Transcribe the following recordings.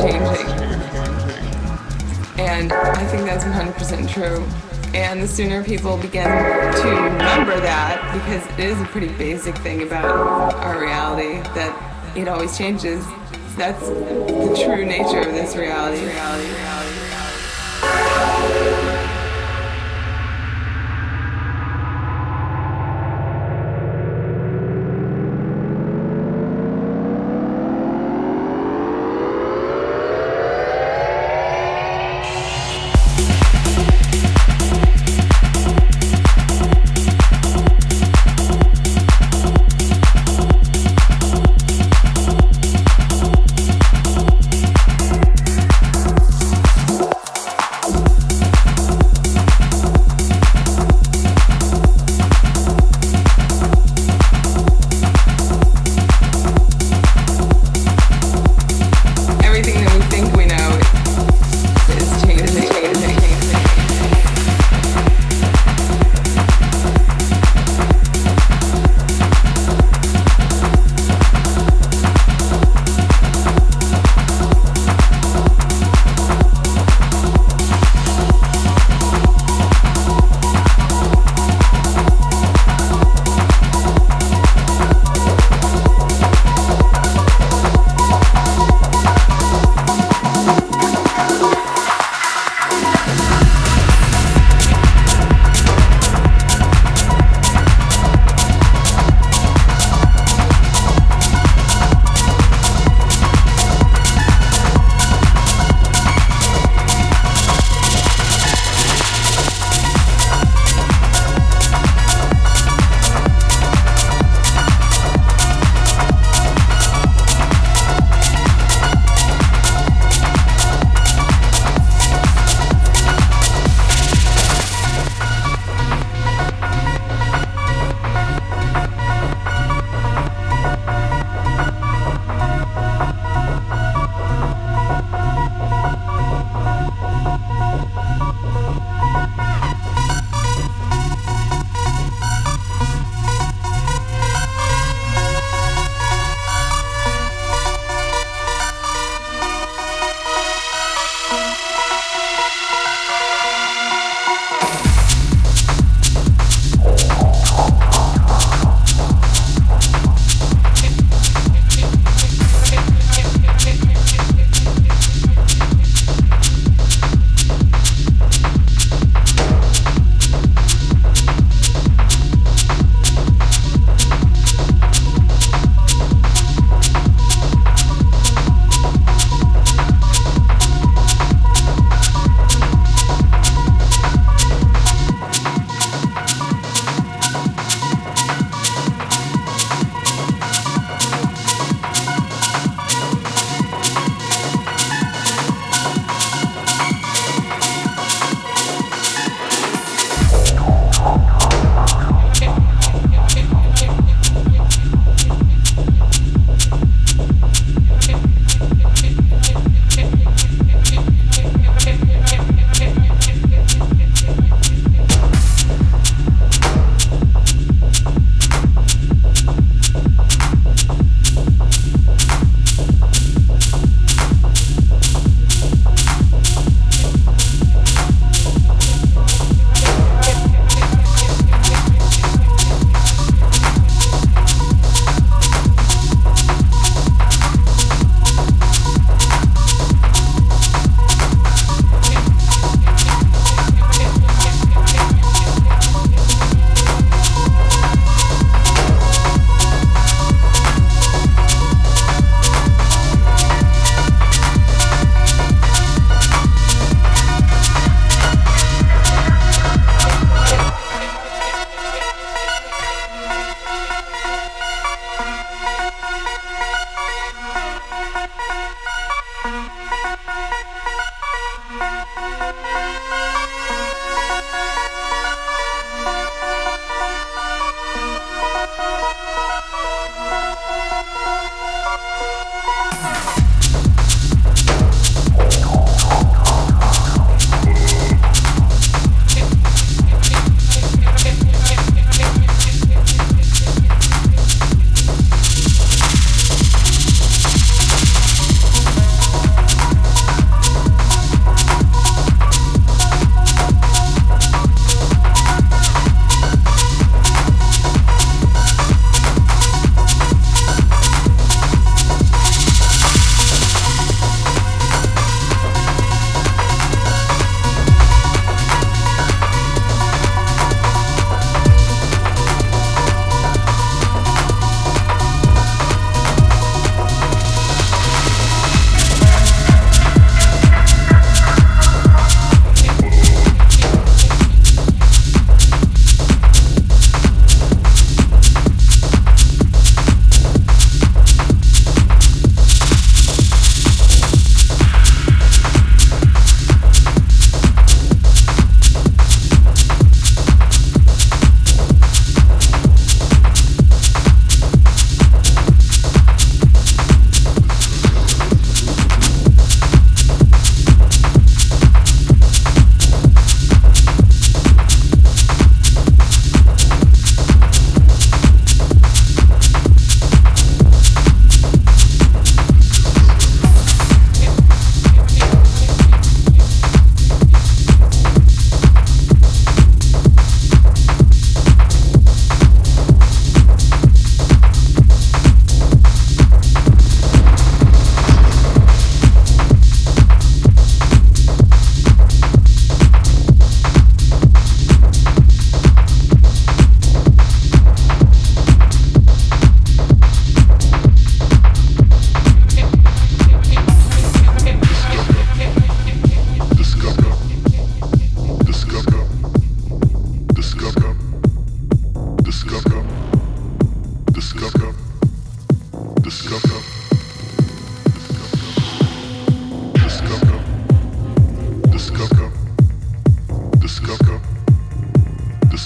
changing. And I think that's 100% true. And the sooner people begin to remember that, because it is a pretty basic thing about our reality, that it always changes. That's the true nature of this reality. reality,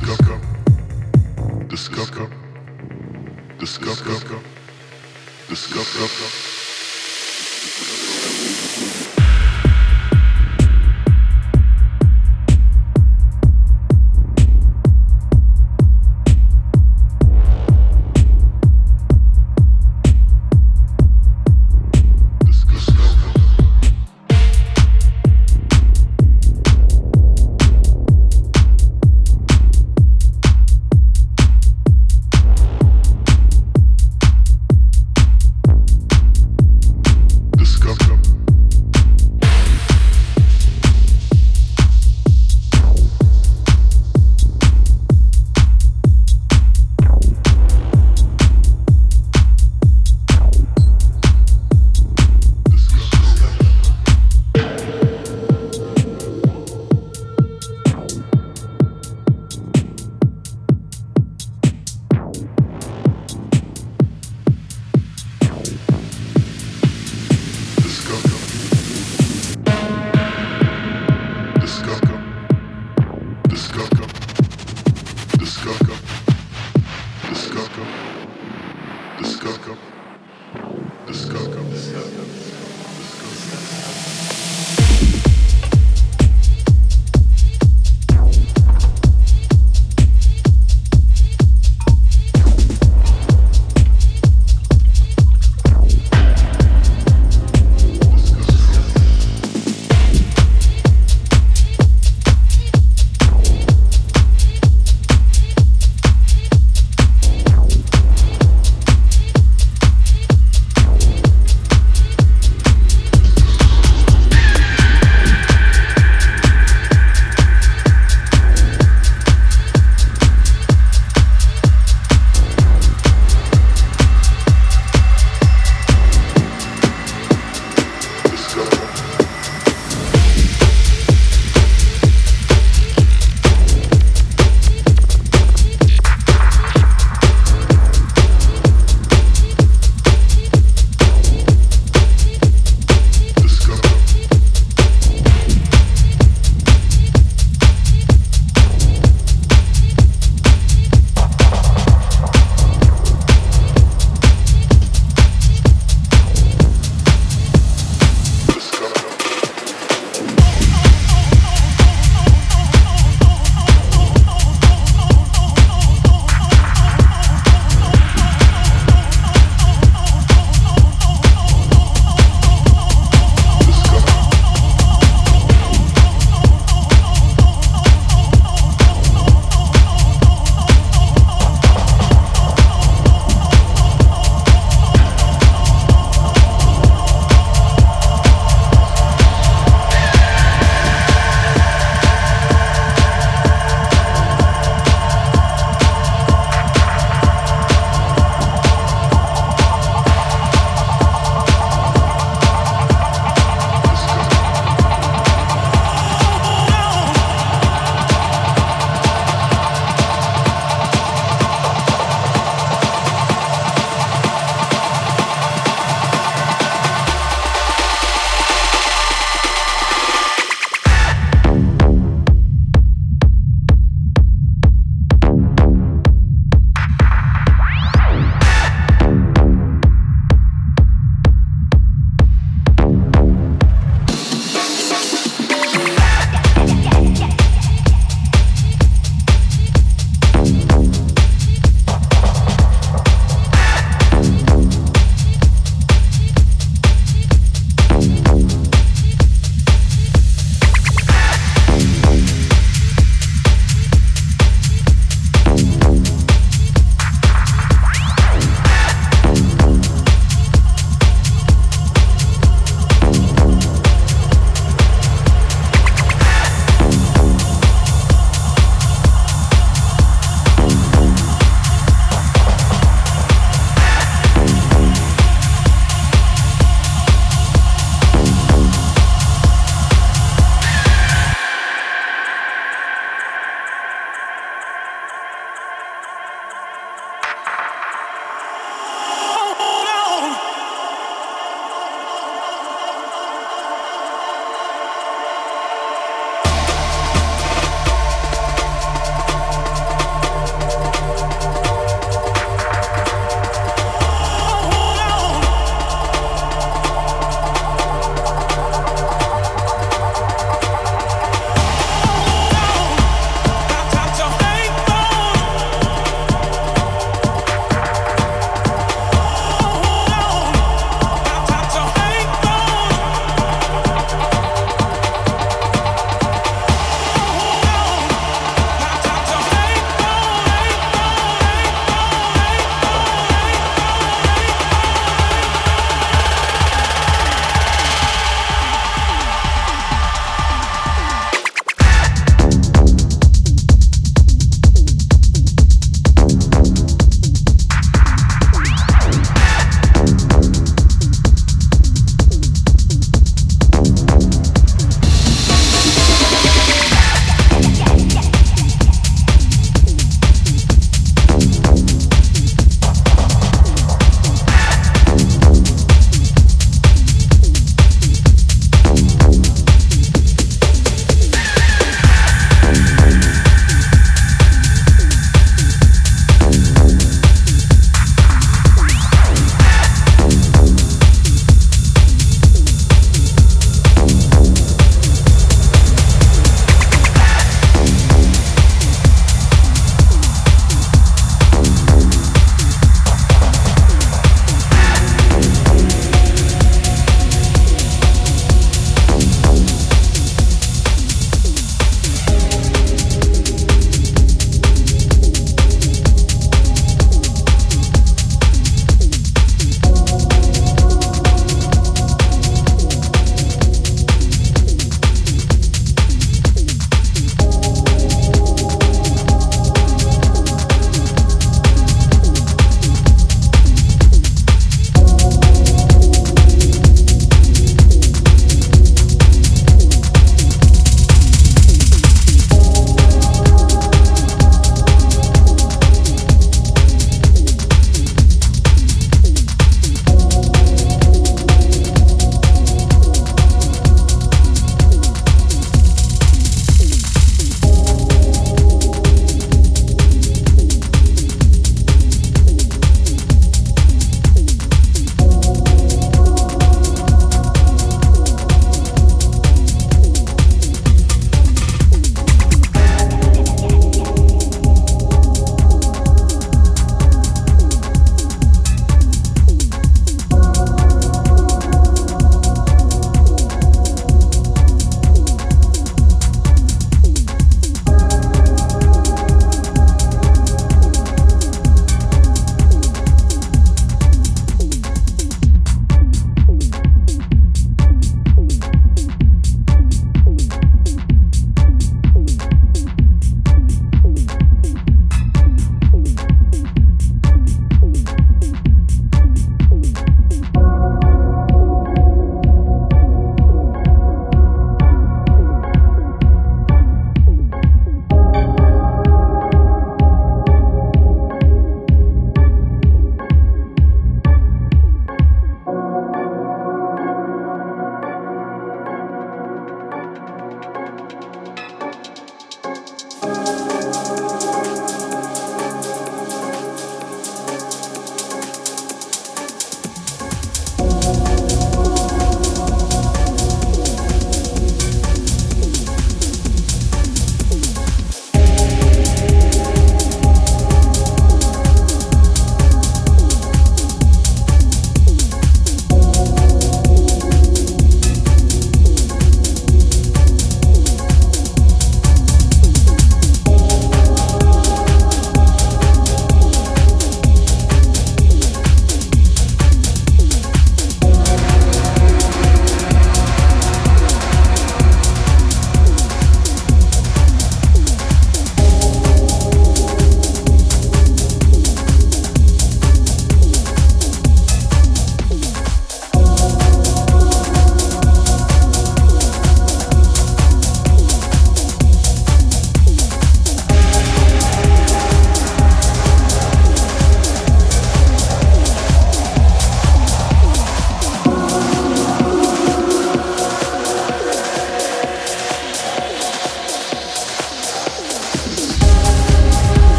discover, discover, discover, discover. discover.